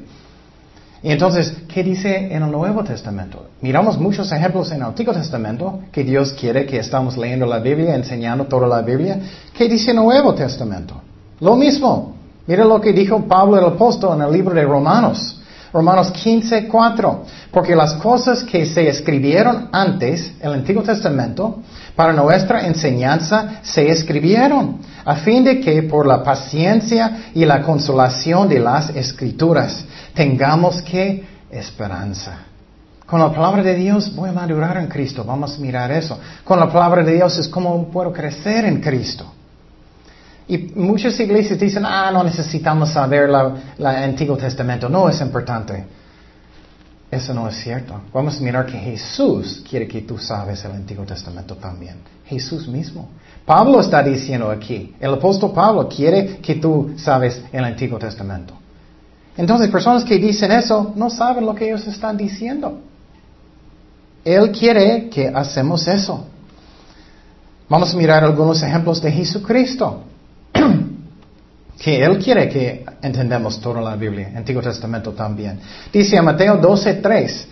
Speaker 1: Y entonces, ¿qué dice en el Nuevo Testamento? Miramos muchos ejemplos en el Antiguo Testamento que Dios quiere que estamos leyendo la Biblia, enseñando toda la Biblia. ¿Qué dice el Nuevo Testamento? Lo mismo. Mira lo que dijo Pablo el apóstol en el libro de Romanos. Romanos 15, 4. Porque las cosas que se escribieron antes, el Antiguo Testamento, para nuestra enseñanza se escribieron, a fin de que por la paciencia y la consolación de las escrituras tengamos que esperanza. Con la palabra de Dios voy a madurar en Cristo, vamos a mirar eso. Con la palabra de Dios es como puedo crecer en Cristo. Y muchas iglesias dicen, ah, no necesitamos saber el Antiguo Testamento, no es importante. Eso no es cierto. Vamos a mirar que Jesús quiere que tú sabes el Antiguo Testamento también. Jesús mismo. Pablo está diciendo aquí, el apóstol Pablo quiere que tú sabes el Antiguo Testamento. Entonces, personas que dicen eso no saben lo que ellos están diciendo. Él quiere que hacemos eso. Vamos a mirar algunos ejemplos de Jesucristo que Él quiere que entendamos toda la Biblia, Antiguo Testamento también. Dice en Mateo 12:3,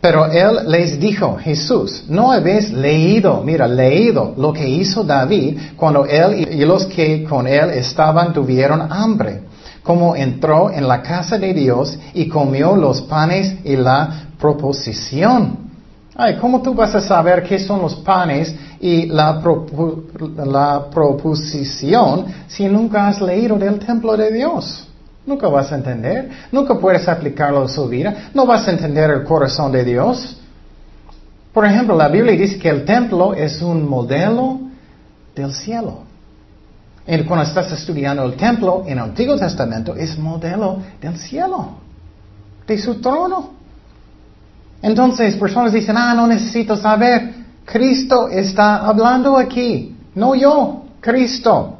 Speaker 1: pero Él les dijo, Jesús, ¿no habéis leído, mira, leído lo que hizo David cuando Él y los que con Él estaban tuvieron hambre? Como entró en la casa de Dios y comió los panes y la proposición Ay, ¿cómo tú vas a saber qué son los panes y la, la proposición si nunca has leído del templo de Dios? Nunca vas a entender, nunca puedes aplicarlo a su vida, no vas a entender el corazón de Dios. Por ejemplo, la Biblia dice que el templo es un modelo del cielo. Y cuando estás estudiando el templo en el Antiguo Testamento, es modelo del cielo, de su trono. Entonces, personas dicen, ah, no necesito saber. Cristo está hablando aquí, no yo, Cristo.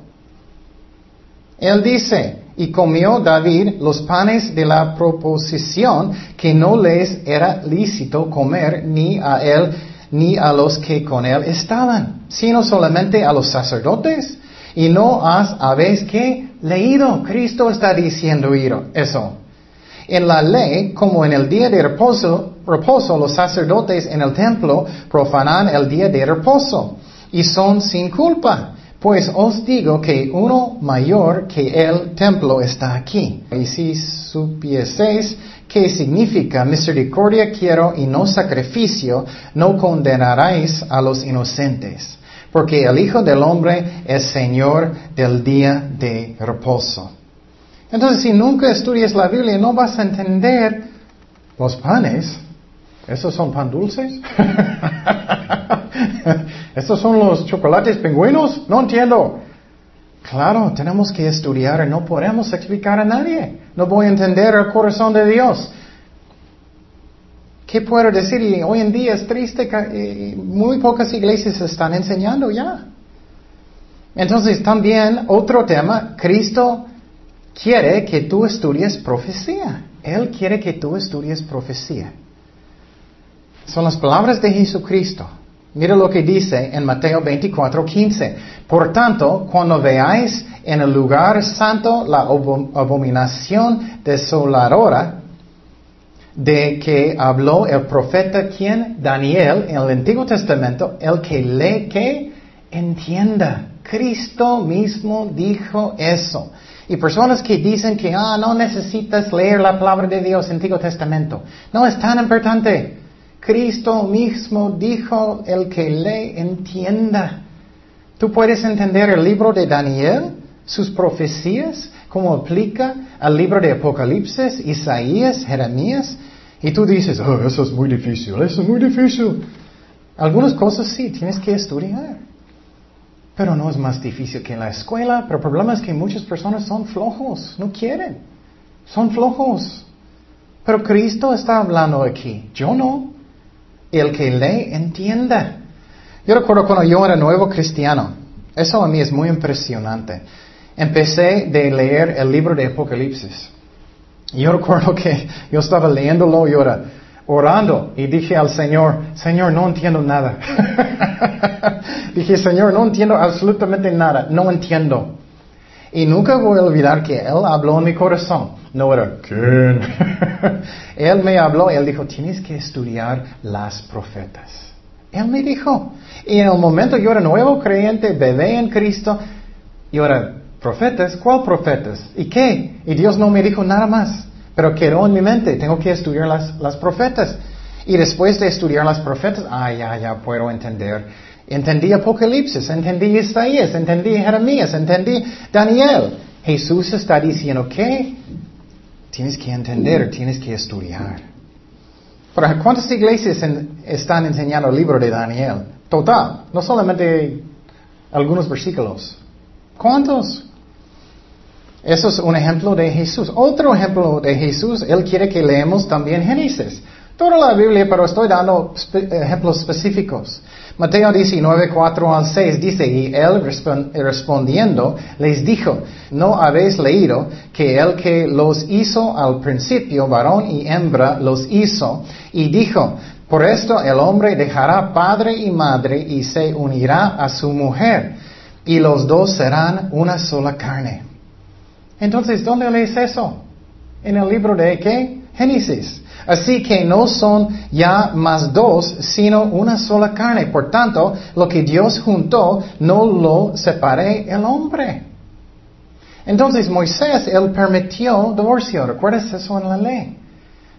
Speaker 1: Él dice y comió David los panes de la proposición que no les era lícito comer ni a él ni a los que con él estaban, sino solamente a los sacerdotes. Y no has, habéis que leído, Cristo está diciendo eso. En la ley, como en el día de reposo, reposo, los sacerdotes en el templo profanan el día de reposo y son sin culpa. Pues os digo que uno mayor que el templo está aquí. Y si supieseis qué significa misericordia quiero y no sacrificio, no condenaréis a los inocentes. Porque el Hijo del Hombre es Señor del día de reposo. Entonces, si nunca estudias la Biblia, no vas a entender los panes. ¿Esos son pan dulces? ¿Estos son los chocolates pingüinos? No entiendo. Claro, tenemos que estudiar y no podemos explicar a nadie. No voy a entender el corazón de Dios. ¿Qué puedo decir? Y hoy en día es triste que muy pocas iglesias están enseñando ya. Entonces también otro tema, Cristo quiere que tú estudies profecía. Él quiere que tú estudies profecía. Son las palabras de Jesucristo. Mira lo que dice en Mateo 24, 15. Por tanto, cuando veáis en el lugar santo la abominación desoladora de que habló el profeta quien, Daniel, en el Antiguo Testamento, el que lee que entienda. Cristo mismo dijo eso. Y personas que dicen que ah, no necesitas leer la palabra de Dios en el Antiguo Testamento. No es tan importante. Cristo mismo dijo, el que lee entienda. Tú puedes entender el libro de Daniel, sus profecías, cómo aplica al libro de Apocalipsis, Isaías, Jeremías, y tú dices, oh, eso es muy difícil, eso es muy difícil. Algunas cosas sí, tienes que estudiar. Pero no es más difícil que en la escuela. Pero el problema es que muchas personas son flojos, no quieren. Son flojos. Pero Cristo está hablando aquí. Yo no. El que lee entienda. Yo recuerdo cuando yo era nuevo cristiano. Eso a mí es muy impresionante. Empecé de leer el libro de Apocalipsis. Yo recuerdo que yo estaba leyéndolo y ahora orando y dije al Señor, Señor, no entiendo nada. dije, Señor, no entiendo absolutamente nada, no entiendo. Y nunca voy a olvidar que Él habló en mi corazón. No era, ¿quién? él me habló Él dijo, tienes que estudiar las profetas. Él me dijo. Y en el momento yo era nuevo creyente, bebé en Cristo, yo era, ¿profetas? ¿Cuál profetas? ¿Y qué? Y Dios no me dijo nada más. Pero quedó en mi mente, tengo que estudiar las, las profetas. Y después de estudiar las profetas, ah, ya, ya puedo entender. Entendí Apocalipsis, entendí Isaías, entendí Jeremías, entendí Daniel. Jesús está diciendo que tienes que entender, tienes que estudiar. Pero ¿cuántas iglesias están enseñando el libro de Daniel? Total, no solamente algunos versículos. ¿Cuántos? Eso es un ejemplo de Jesús. Otro ejemplo de Jesús, Él quiere que leemos también Génesis. Toda la Biblia, pero estoy dando ejemplos específicos. Mateo 19, 4 al 6 dice, y él respondiendo les dijo, ¿no habéis leído que el que los hizo al principio, varón y hembra, los hizo? Y dijo, por esto el hombre dejará padre y madre y se unirá a su mujer, y los dos serán una sola carne. Entonces, ¿dónde lees eso? En el libro de qué? Génesis. Así que no son ya más dos, sino una sola carne. Por tanto, lo que Dios juntó, no lo separe el hombre. Entonces Moisés, él permitió divorcio. ¿Recuerdas eso en la ley?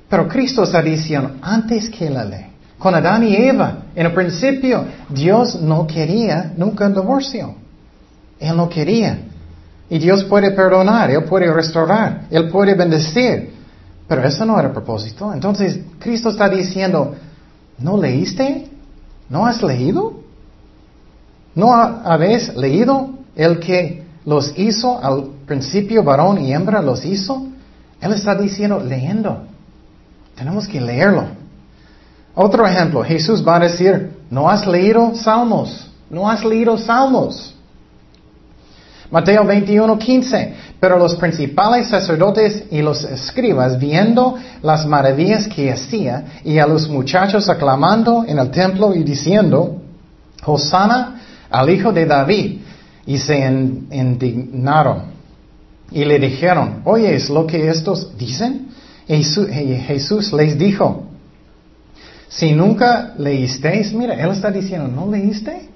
Speaker 1: Pero Cristo está diciendo, antes que la ley, con Adán y Eva, en el principio, Dios no quería nunca divorcio. Él no quería. Y Dios puede perdonar, Él puede restaurar, Él puede bendecir. Pero eso no era propósito. Entonces, Cristo está diciendo, ¿no leíste? ¿No has leído? ¿No habéis leído el que los hizo al principio, varón y hembra los hizo? Él está diciendo, leyendo. Tenemos que leerlo. Otro ejemplo, Jesús va a decir, ¿no has leído salmos? ¿No has leído salmos? Mateo 21, 15. Pero los principales sacerdotes y los escribas, viendo las maravillas que hacía, y a los muchachos aclamando en el templo y diciendo, Hosanna al hijo de David, y se indignaron. Y le dijeron, oye, ¿es lo que estos dicen? Y Jesús les dijo, si nunca leísteis, mira, él está diciendo, ¿no leíste?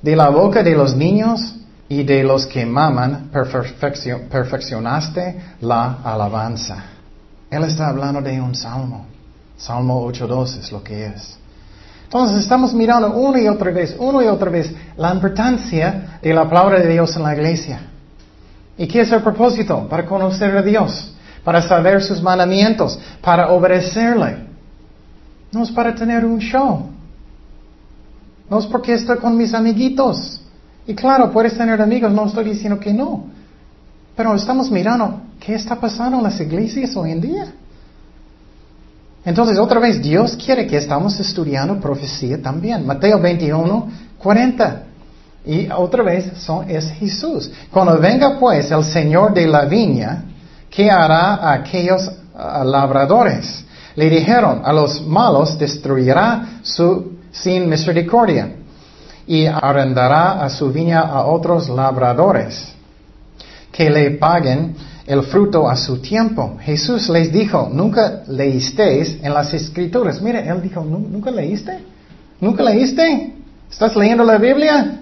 Speaker 1: De la boca de los niños y de los que maman, perfeccionaste la alabanza. Él está hablando de un salmo. Salmo 8.2 es lo que es. Entonces estamos mirando una y otra vez, una y otra vez, la importancia de la palabra de Dios en la iglesia. ¿Y qué es el propósito? Para conocer a Dios, para saber sus mandamientos, para obedecerle. No es para tener un show. No es porque estoy con mis amiguitos. Y claro, puedes tener amigos, no estoy diciendo que no. Pero estamos mirando qué está pasando en las iglesias hoy en día. Entonces, otra vez, Dios quiere que estamos estudiando profecía también. Mateo 21, 40. Y otra vez son, es Jesús. Cuando venga pues el Señor de la viña, ¿qué hará a aquellos labradores? Le dijeron, a los malos destruirá su, sin misericordia y arrendará a su viña a otros labradores que le paguen el fruto a su tiempo. Jesús les dijo, nunca leísteis en las escrituras. Mire, él dijo, ¿nunca leíste? ¿Nunca leíste? ¿Estás leyendo la Biblia?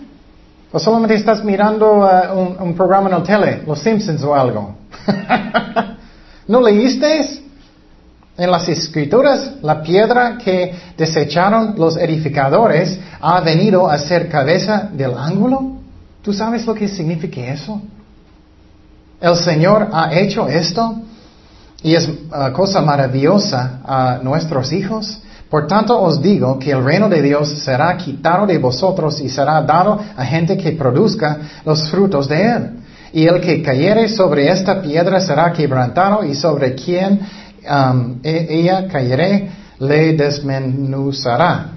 Speaker 1: ¿O solamente estás mirando uh, un, programa en la tele, Los Simpsons o algo? ¿No leíste? En las escrituras, la piedra que desecharon los edificadores ha venido a ser cabeza del ángulo. ¿Tú sabes lo que significa eso? El Señor ha hecho esto y es uh, cosa maravillosa a nuestros hijos. Por tanto os digo que el reino de Dios será quitado de vosotros y será dado a gente que produzca los frutos de él. Y el que cayere sobre esta piedra será quebrantado y sobre quien um, e, ella cayere le desmenuzará.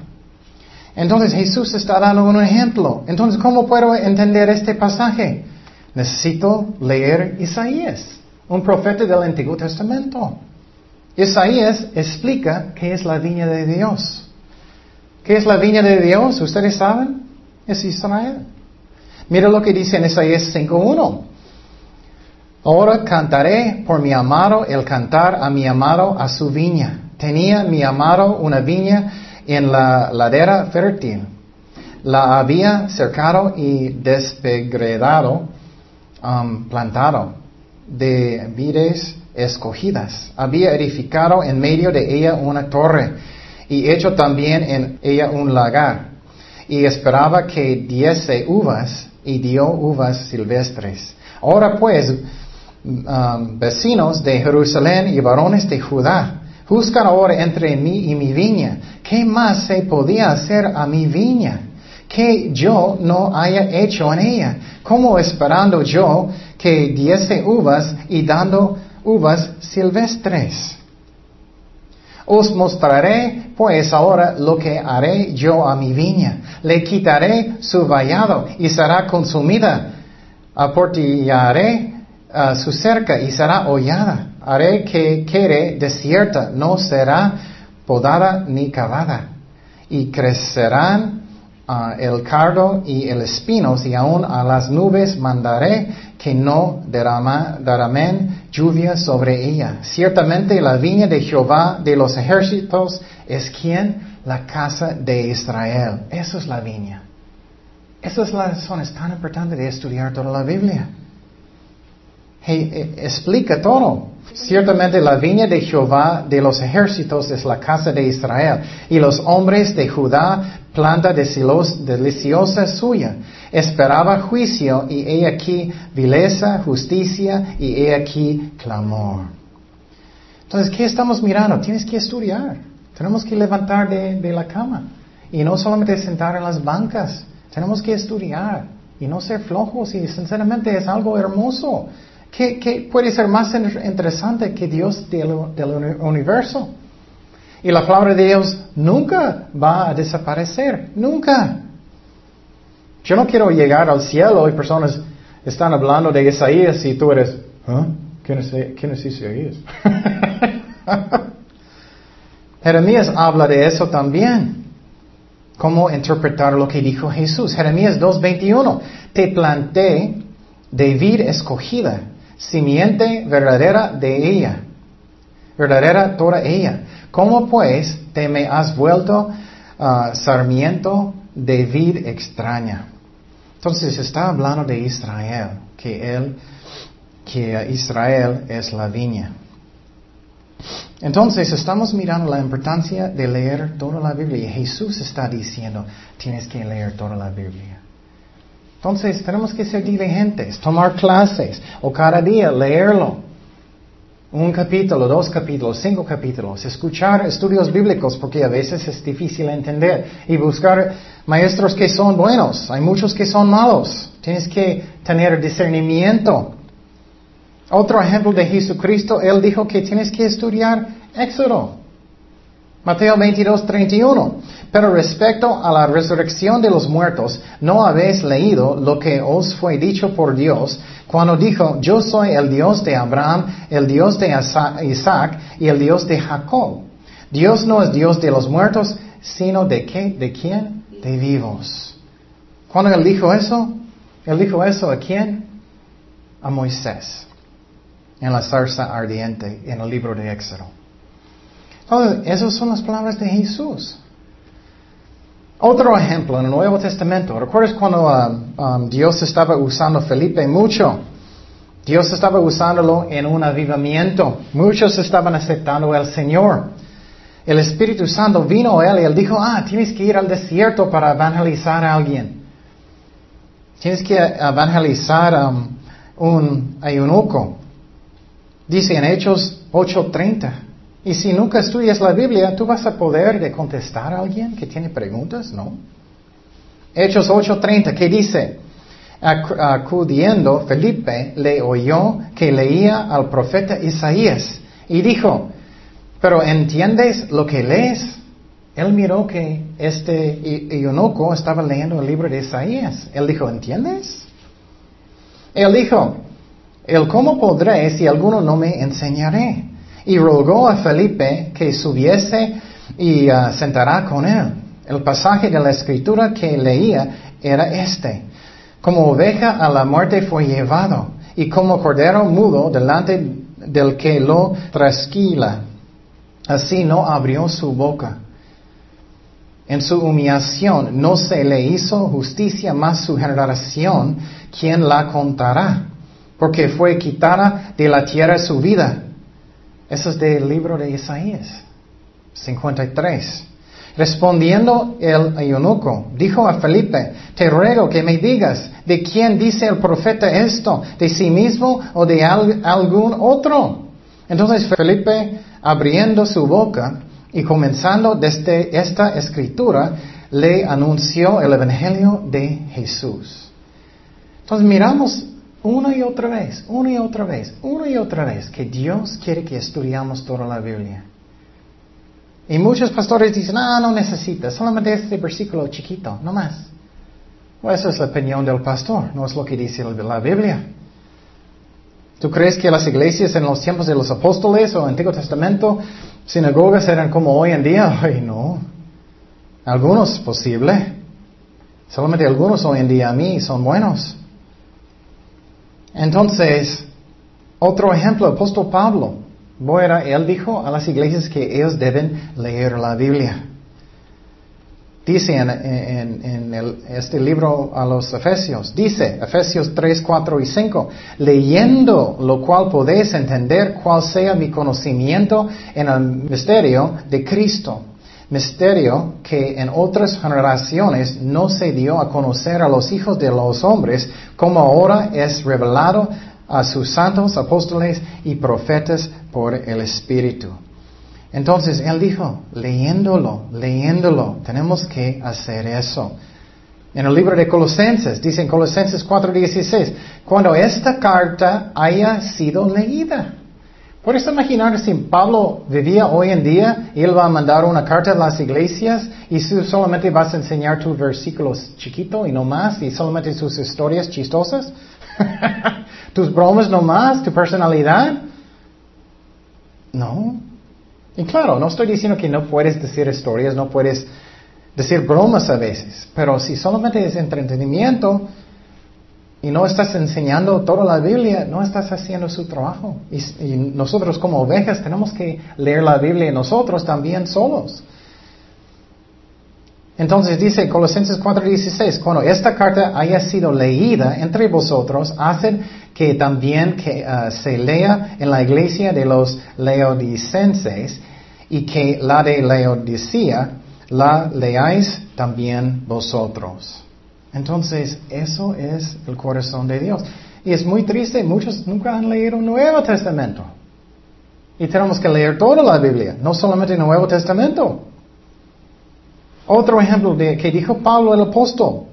Speaker 1: Entonces Jesús está dando un ejemplo. Entonces, ¿cómo puedo entender este pasaje? Necesito leer Isaías, un profeta del Antiguo Testamento. Isaías explica qué es la viña de Dios. ¿Qué es la viña de Dios? ¿Ustedes saben? Es Israel. Mira lo que dice en Isaías 5.1. Ahora cantaré por mi amado el cantar a mi amado a su viña. Tenía mi amado una viña en la ladera fértil. La había cercado y despegredado, um, plantado de vides escogidas. Había edificado en medio de ella una torre y hecho también en ella un lagar. Y esperaba que diese uvas y dio uvas silvestres. Ahora pues, um, vecinos de Jerusalén y varones de Judá, juzgan ahora entre mí y mi viña. ¿Qué más se podía hacer a mi viña? que yo no haya hecho en ella? ¿Cómo esperando yo que diese uvas y dando uvas silvestres. Os mostraré pues ahora lo que haré yo a mi viña. Le quitaré su vallado y será consumida. Aportillaré uh, su cerca y será hollada. Haré que quede desierta, no será podada ni cavada. Y crecerán el cardo y el espinos y aún a las nubes mandaré que no derramen lluvia sobre ella. Ciertamente la viña de Jehová de los ejércitos es quien? La casa de Israel. Eso es la viña. Esa es la razón, es tan importante de estudiar toda la Biblia. Eh, explica todo. Ciertamente la viña de Jehová de los ejércitos es la casa de Israel, y los hombres de Judá planta deliciosa suya. Esperaba juicio, y he aquí vileza, justicia, y he aquí clamor. Entonces, ¿qué estamos mirando? Tienes que estudiar. Tenemos que levantar de, de la cama. Y no solamente sentar en las bancas. Tenemos que estudiar y no ser flojos. Y sinceramente es algo hermoso. ¿Qué, puede ser más interesante que Dios del, universo? Y la palabra de Dios nunca va a desaparecer, nunca. Yo no quiero llegar al cielo y personas, están hablando de Isaías y tú eres, ¿ah? ¿Quién es, quién es Isaías? Jeremías habla de eso también. ¿Cómo interpretar lo que dijo Jesús? Jeremías 2.21. Te planté de vid escogida, simiente verdadera de ella. Verdadera toda ella. ¿Cómo pues te me has vuelto uh, sarmiento de vid extraña? Entonces está hablando de Israel, que él, que Israel es la viña. Entonces estamos mirando la importancia de leer toda la Biblia. Jesús está diciendo, tienes que leer toda la Biblia. Entonces tenemos que ser diligentes, tomar clases o cada día leerlo. Un capítulo, dos capítulos, cinco capítulos, escuchar estudios bíblicos porque a veces es difícil entender y buscar maestros que son buenos. Hay muchos que son malos. Tienes que tener discernimiento. Otro ejemplo de Jesucristo, Él dijo que tienes que estudiar Éxodo. Mateo 22, 31. Pero respecto a la resurrección de los muertos, ¿no habéis leído lo que os fue dicho por Dios cuando dijo, yo soy el Dios de Abraham, el Dios de Isaac y el Dios de Jacob? Dios no es Dios de los muertos, sino de qué? ¿De quién? De vivos. Cuando Él dijo eso, Él dijo eso a quién? A Moisés en la zarza ardiente en el libro de Éxodo. Entonces, esas son las palabras de Jesús. Otro ejemplo en el Nuevo Testamento. ¿Recuerdas cuando um, um, Dios estaba usando a Felipe mucho? Dios estaba usándolo en un avivamiento. Muchos estaban aceptando al Señor. El Espíritu Santo vino a él y él dijo, ah, tienes que ir al desierto para evangelizar a alguien. Tienes que evangelizar a um, un eunuco. Dice en Hechos 8:30. Y si nunca estudias la Biblia, ¿tú vas a poder de contestar a alguien que tiene preguntas? No. Hechos 8:30, ¿qué dice? Acudiendo, Felipe le oyó que leía al profeta Isaías y dijo, pero ¿entiendes lo que lees? Él miró que este eunuco estaba leyendo el libro de Isaías. Él dijo, ¿entiendes? Él dijo, el cómo podré si alguno no me enseñaré. Y rogó a Felipe que subiese y uh, con él. El pasaje de la escritura que leía era este. Como oveja a la muerte fue llevado, y como cordero mudo delante del que lo trasquila. Así no abrió su boca. En su humillación no se le hizo justicia más su generación, ¿quién la contará? porque fue quitada de la tierra su vida. Eso es del libro de Isaías 53. Respondiendo el eunuco, dijo a Felipe, te ruego que me digas, ¿de quién dice el profeta esto? ¿De sí mismo o de algún otro? Entonces Felipe, abriendo su boca y comenzando desde esta escritura, le anunció el Evangelio de Jesús. Entonces miramos una y otra vez, una y otra vez, una y otra vez, que Dios quiere que estudiamos toda la Biblia. Y muchos pastores dicen, ah, no necesitas, solamente este versículo chiquito, no más. Bueno, esa es la opinión del pastor, no es lo que dice la Biblia. ¿Tú crees que las iglesias en los tiempos de los apóstoles o Antiguo Testamento, sinagogas eran como hoy en día? Ay, no. Algunos posible. Solamente algunos hoy en día a mí son buenos. Entonces, otro ejemplo, apóstol Pablo, él dijo a las iglesias que ellos deben leer la Biblia. Dice en, este libro a los Efesios, dice Efesios 3, 4 y 5, leyendo lo cual podéis entender cuál sea mi conocimiento en el misterio de Cristo misterio que en otras generaciones no se dio a conocer a los hijos de los hombres, como ahora es revelado a sus santos apóstoles y profetas por el Espíritu. Entonces él dijo, leyéndolo, leyéndolo, tenemos que hacer eso. En el libro de Colosenses, dice en Colosenses 4:16, cuando esta carta haya sido leída. ¿Puedes imaginar si Pablo vivía hoy en día y él va a mandar una carta a las iglesias y tú solamente vas a enseñar tus versículos chiquitos y no más y solamente sus historias chistosas? ¿Tus bromas nomás? ¿Tu personalidad? No. Y claro, no estoy diciendo que no puedes decir historias, no puedes decir bromas a veces, pero si solamente es entretenimiento y no estás enseñando toda la Biblia, no estás haciendo su trabajo. Y, nosotros como ovejas tenemos que leer la Biblia nosotros también solos. Entonces dice Colosenses 4:16, cuando esta carta haya sido leída entre vosotros, hacen que también que, uh, se lea en la iglesia de los leodicenses y que la de Laodicea la leáis también vosotros. Entonces, eso es el corazón de Dios. Y es muy triste, muchos nunca han leído el Nuevo Testamento. Y tenemos que leer toda la Biblia, no solamente el Nuevo Testamento. Otro ejemplo de que dijo Pablo el apóstol.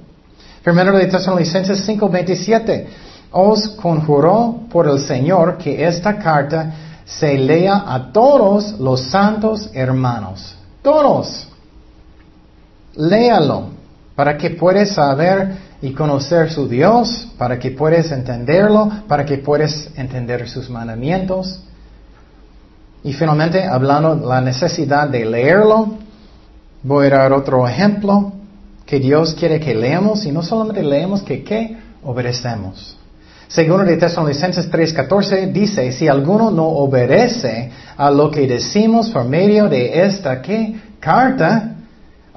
Speaker 1: Primero de Tesalonicenses 5:27. Os conjuró por el Señor que esta carta se lea a todos los santos hermanos. Todos. Léalo para que puedas saber y conocer su Dios, para que puedas entenderlo, para que puedas entender sus mandamientos. Y finalmente, hablando de la necesidad de leerlo, Voy a dar otro ejemplo que Dios quiere que leamos y no solamente leemos, que ¿qué? Obedecemos. Segundo de Tesalonicenses 3:14 dice, si alguno no obedece a lo que decimos por medio de esta ¿qué? carta,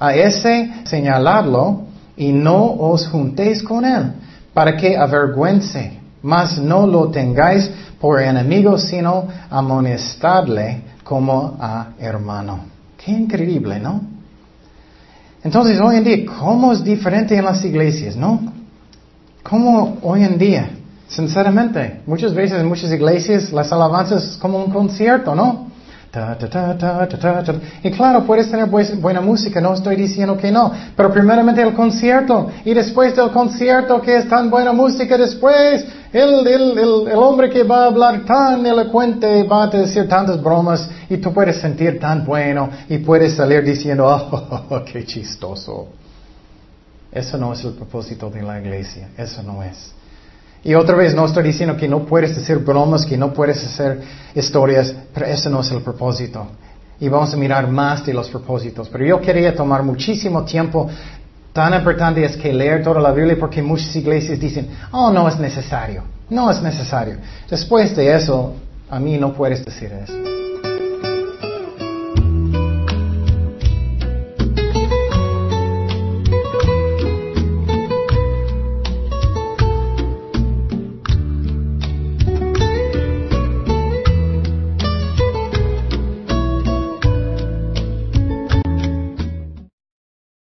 Speaker 1: a ese señaladlo y no os juntéis con él, para que avergüence, mas no lo tengáis por enemigo, sino amonestadle como a hermano. Qué increíble, ¿no? Entonces, hoy en día, ¿cómo es diferente en las iglesias, no? ¿Cómo hoy en día? Sinceramente, muchas veces en muchas iglesias las alabanzas es como un concierto, ¿no? Y claro, puedes tener buena música, no estoy diciendo que no, pero primeramente el concierto y después del concierto que es tan buena música, después el, el, el, hombre que va a hablar tan elocuente va a decir tantas bromas y tú puedes sentir tan bueno y puedes salir diciendo, oh, qué chistoso. Eso no es el propósito de la iglesia, eso no es. Y otra vez, no estoy diciendo que no puedes decir bromas, que no puedes hacer historias, pero ese no es el propósito. Y vamos a mirar más de los propósitos. Pero yo quería tomar muchísimo tiempo. Tan importante es que leer toda la Biblia porque muchas iglesias dicen, oh, no es necesario. No es necesario. Después de eso, a mí no puedes decir eso.